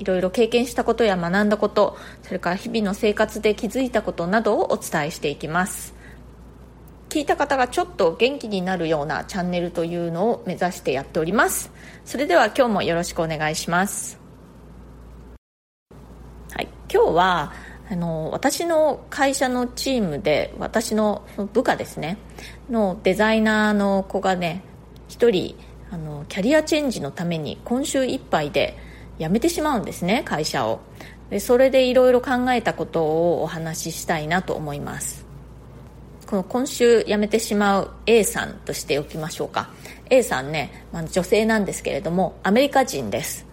いろいろ経験したことや学んだことそれから日々の生活で気づいたことなどをお伝えしていきます。聞いた方がちょっと元気になるようなチャンネルというのを目指してやっております。それでは今日もよろしくお願いします。はい。今日はあの私の会社のチームで私の部下ですね。のデザイナーの子がね1人あのキャリアチェンジのために今週いっぱいで辞めてしまうんですね会社を。でそれでいろいろ考えたことをお話ししたいなと思います。この今週辞めてしまう A さんとしておきましょうか。A さんね、まあ、女性なんですけれどもアメリカ人です。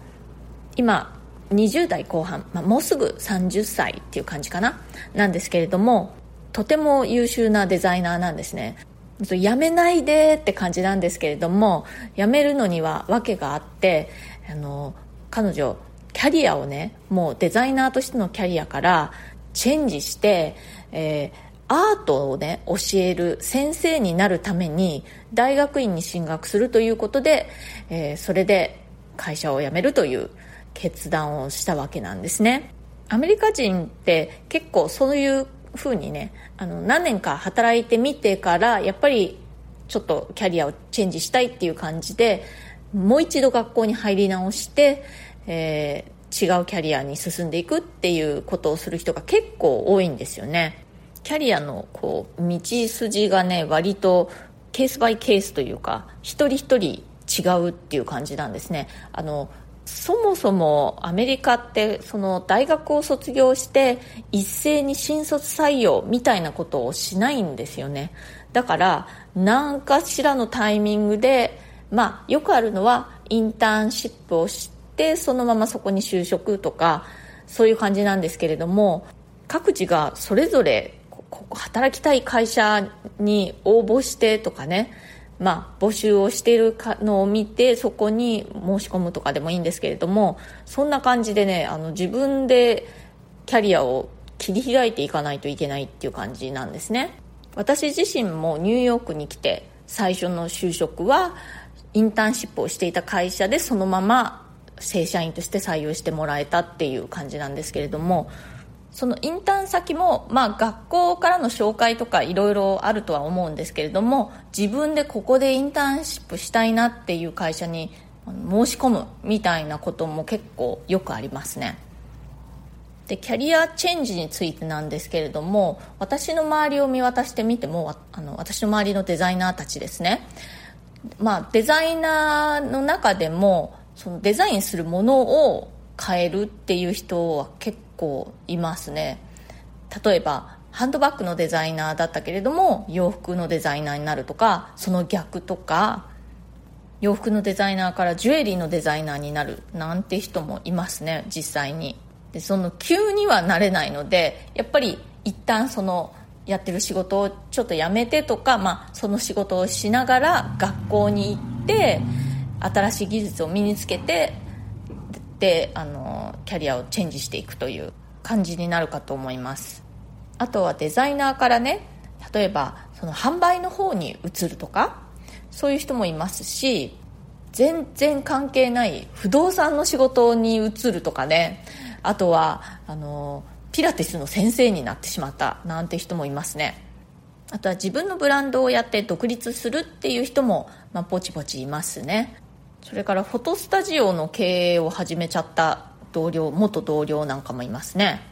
今20代後半、まあ、もうすぐ30歳っていう感じかな。なんですけれどもとても優秀なデザイナーなんですね。辞めないでって感じなんですけれども辞めるのには訳があってあの彼女キャリアをねもうデザイナーとしてのキャリアからチェンジして、えー、アートをね教える先生になるために大学院に進学するということで、えー、それで会社を辞めるという決断をしたわけなんですね。アメリカ人って結構そういうふうにねあの何年か働いてみてからやっぱりちょっとキャリアをチェンジしたいっていう感じでもう一度学校に入り直して、えー、違うキャリアに進んでいくっていうことをする人が結構多いんですよね。キャリアのこう道筋がね割とケースバイケースというか一人一人違うっていう感じなんですね。あのそもそもアメリカってその大学を卒業して一斉に新卒採用みたいなことをしないんですよね。だから何かしらのタイミングでまあ、よくあるのはインターンシップをしてそのままそこに就職とかそういう感じなんですけれども各自がそれぞれ働きたい会社に応募してとかねまあ、募集をしているのを見てそこに申し込むとかでもいいんですけれどもそんな感じでねあの自分でキャリアを切り開いていかないといけないっていう感じなんですね。私自身もニューヨークに来て最初の就職はインターンシップをしていた会社でそのまま正社員として採用してもらえたっていう感じなんですけれどもそのインターン先も、まあ、学校からの紹介とかいろいろあるとは思うんですけれども自分でここでインターンシップしたいなっていう会社に申し込むみたいなことも結構よくありますね。でキャリアチェンジについてなんですけれども私の周りを見渡してみてもあの私の周りのデザイナーたちですね。まあ、デザイナーの中でもそのデザインするものを変えるっていう人は結構いますね。例えばハンドバッグのデザイナーだったけれども洋服のデザイナーになるとかその逆とか洋服のデザイナーからジュエリーのデザイナーになるなんて人もいますね実際に。でその急にはなれないのでやっぱり一旦そのやってる仕事をちょっとやめてとか、まあ、その仕事をしながら学校に行って新しい技術を身につけてであのキャリアをチェンジしていくという感じになるかと思います。あとはデザイナーからね例えばその販売の方に移るとかそういう人もいますし全然関係ない不動産の仕事に移るとかねあとはあのピラティスの先生になってしまったなんて人もいますね。あとは自分のブランドをやって独立するっていう人も、まあ、ポチポチいますね。それからフォトスタジオの経営を始めちゃった同僚元同僚なんかもいますね、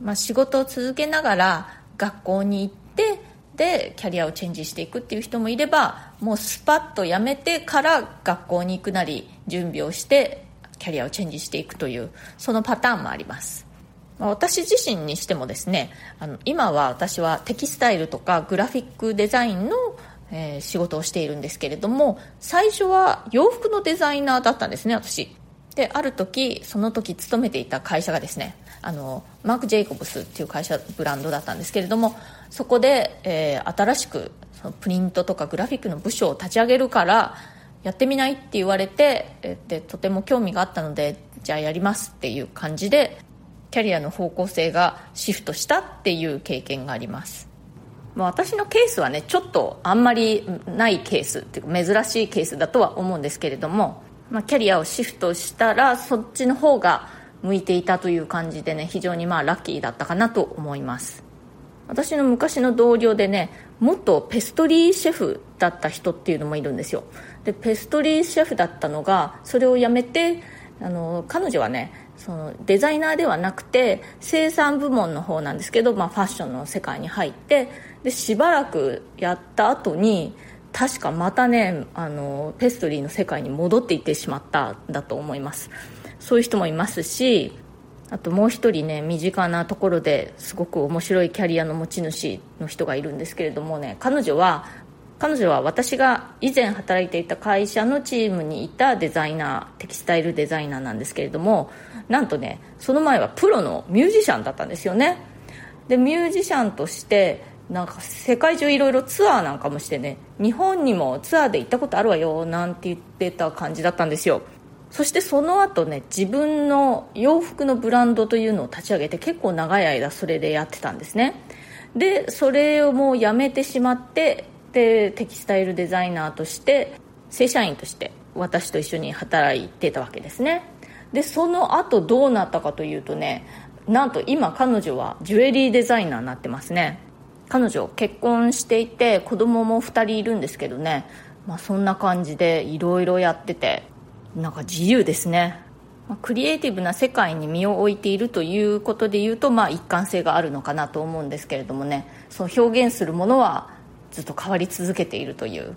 まあ、仕事を続けながら学校に行ってでキャリアをチェンジしていくっていう人もいればもうスパッと辞めてから学校に行くなり準備をしてキャリアをチェンジしていくというそのパターンもあります。私自身にしてもですねあの今は私はテキスタイルとかグラフィックデザインの、えー、仕事をしているんですけれども最初は洋服のデザイナーだったんですね私。である時その時勤めていた会社がですねあのマーク・ジェイコブスっていう会社ブランドだったんですけれどもそこで、えー、新しくそのプリントとかグラフィックの部署を立ち上げるからやってみないって言われて、でとても興味があったのでじゃあやりますっていう感じでキャリアの方向性がシフトしたっていう経験があります。まあ、私のケースはねちょっとあんまりないケースっていうか珍しいケースだとは思うんですけれども、まあ、キャリアをシフトしたらそっちの方が向いていたという感じでね非常にまあラッキーだったかなと思います。私の昔の同僚でね元ペストリーシェフだった人っていうのもいるんですよ。でペストリーシェフだったのがそれをやめてあの彼女はねそのデザイナーではなくて生産部門の方なんですけど、まあ、ファッションの世界に入ってでしばらくやった後に確かまたねあのペストリーの世界に戻っていってしまったんだと思います。そういう人もいますしあともう一人ね身近なところですごく面白いキャリアの持ち主の人がいるんですけれどもね彼女は彼女は私が以前働いていた会社のチームにいたデザイナーテキスタイルデザイナーなんですけれどもなんとねその前はプロのミュージシャンだったんですよね。でミュージシャンとしてなんか世界中いろいろツアーなんかもしてね日本にもツアーで行ったことあるわよなんて言ってた感じだったんですよ。そしてその後ね自分の洋服のブランドというのを立ち上げて結構長い間それでやってたんですね。でそれをもうやめてしまってでテキスタイルデザイナーとして正社員として私と一緒に働いてたわけですね。でその後どうなったかというとねなんと今彼女はジュエリーデザイナーになってますね。彼女結婚していて子供も2人いるんですけどね、まあ、そんな感じでいろいろやっててなんか自由ですね、クリエイティブな世界に身を置いているということで言うと、まあ、一貫性があるのかなと思うんですけれどもね。その表現するものはずっと変わり続けているという、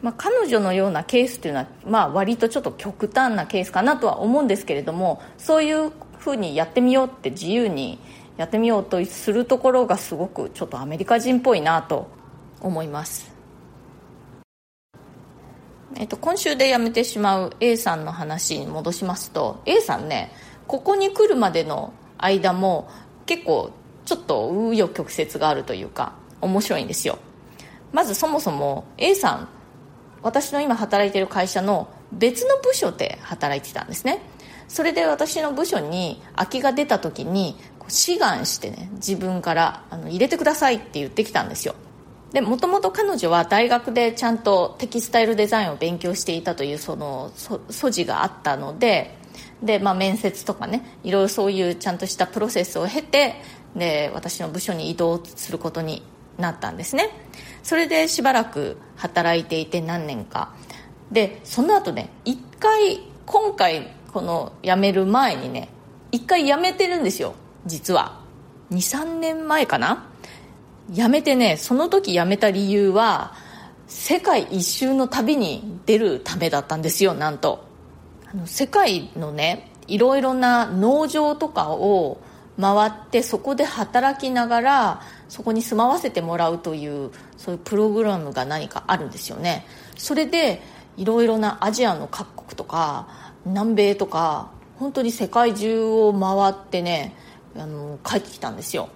まあ、彼女のようなケースというのは、まあ、割とちょっと極端なケースかなとは思うんですけれどもそういうふうにやってみようって自由にやってみようとするところがすごくちょっとアメリカ人っぽいなと思います。えっと、今週で辞めてしまう A さんの話に戻しますと A さんねここに来るまでの間も結構ちょっと紆余曲折があるというか面白いんですよ。まずそもそも A さん私の今働いてる会社の別の部署で働いてたんですね。それで私の部署に空きが出た時に志願してね自分からあの入れてくださいって言ってきたんですよ。でもともと彼女は大学でちゃんとテキスタイルデザインを勉強していたというその素地があったのでで、まあ、面接とかねいろいろそういうちゃんとしたプロセスを経てで私の部署に移動することになったんですね。それでしばらく働いていて何年か。でその後ね一回今回この辞める前にね一回辞めてるんですよ。実は。23年前かな？辞めてねその時辞めた理由は世界一周の旅に出るためだったんですよなんと。あの世界のねいろいろな農場とかを回ってそこで働きながらそこに住まわせてもらうというそういうプログラムが何かあるんですよね。それでいろいろなアジアの各国とか南米とか本当に世界中を回ってねあの帰ってきたんですよ。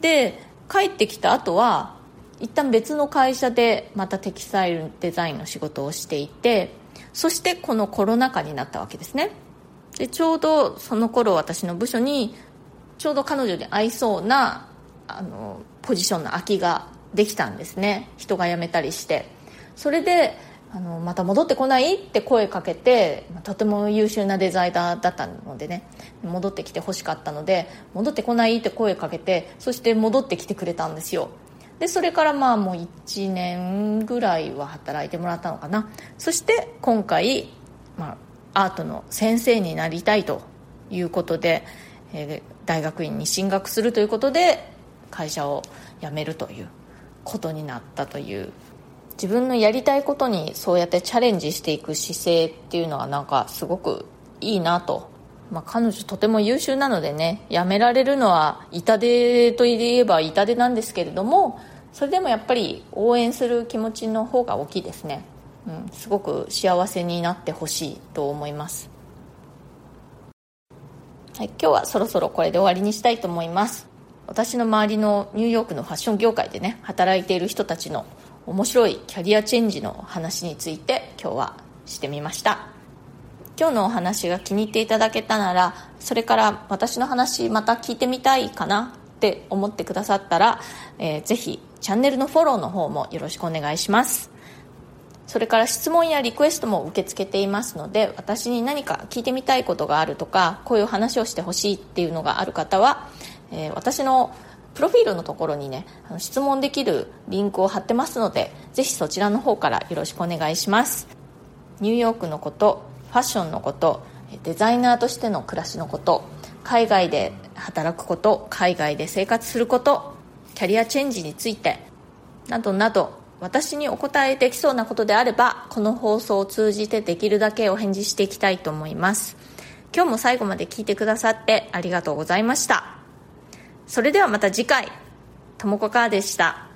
で帰ってきた後は一旦別の会社でまたテキスタイルデザインの仕事をしていてそしてこのコロナ禍になったわけですね。でちょうどその頃私の部署にちょうど彼女に合いそうなあのポジションの空きができたんですね。人が辞めたりして。それであのまた戻ってこない？って声かけてとても優秀なデザイナーだったのでね。戻ってきてほしかったので戻ってこない？って声かけてそして戻ってきてくれたんですよ。でそれからまあもう1年ぐらいは働いてもらったのかな。そして今回、まあ、アートの先生になりたいということで、えー、大学院に進学するということで会社を辞めるということになったという自分のやりたいことにそうやってチャレンジしていく姿勢っていうのはなんかすごくいいなと、まあ、彼女とても優秀なのでねやめられるのは痛手といえば痛手なんですけれどもそれでもやっぱり応援する気持ちの方が大きいですね、うん、すごく幸せになってほしいと思います。はい、今日はそろそろこれで終わりにしたいと思います。私の周りのニューヨークのファッション業界でね働いている人たちの面白いキャリアチェンジの話について今日はしてみました。今日のお話が気に入っていただけたならそれから私の話また聞いてみたいかなって思ってくださったら、えー、ぜひチャンネルのフォローの方もよろしくお願いします。それから質問やリクエストも受け付けていますので私に何か聞いてみたいことがあるとかこういう話をしてほしいっていうのがある方はえー、私のプロフィールのところにねあの質問できるリンクを貼ってますのでぜひそちらの方からよろしくお願いします。ニューヨークのことファッションのことデザイナーとしての暮らしのこと海外で働くこと海外で生活することキャリアチェンジについてなどなど私にお答えできそうなことであればこの放送を通じてできるだけお返事していきたいと思います。今日も最後まで聞いてくださってありがとうございました。それではまた次回。ともこかーでした。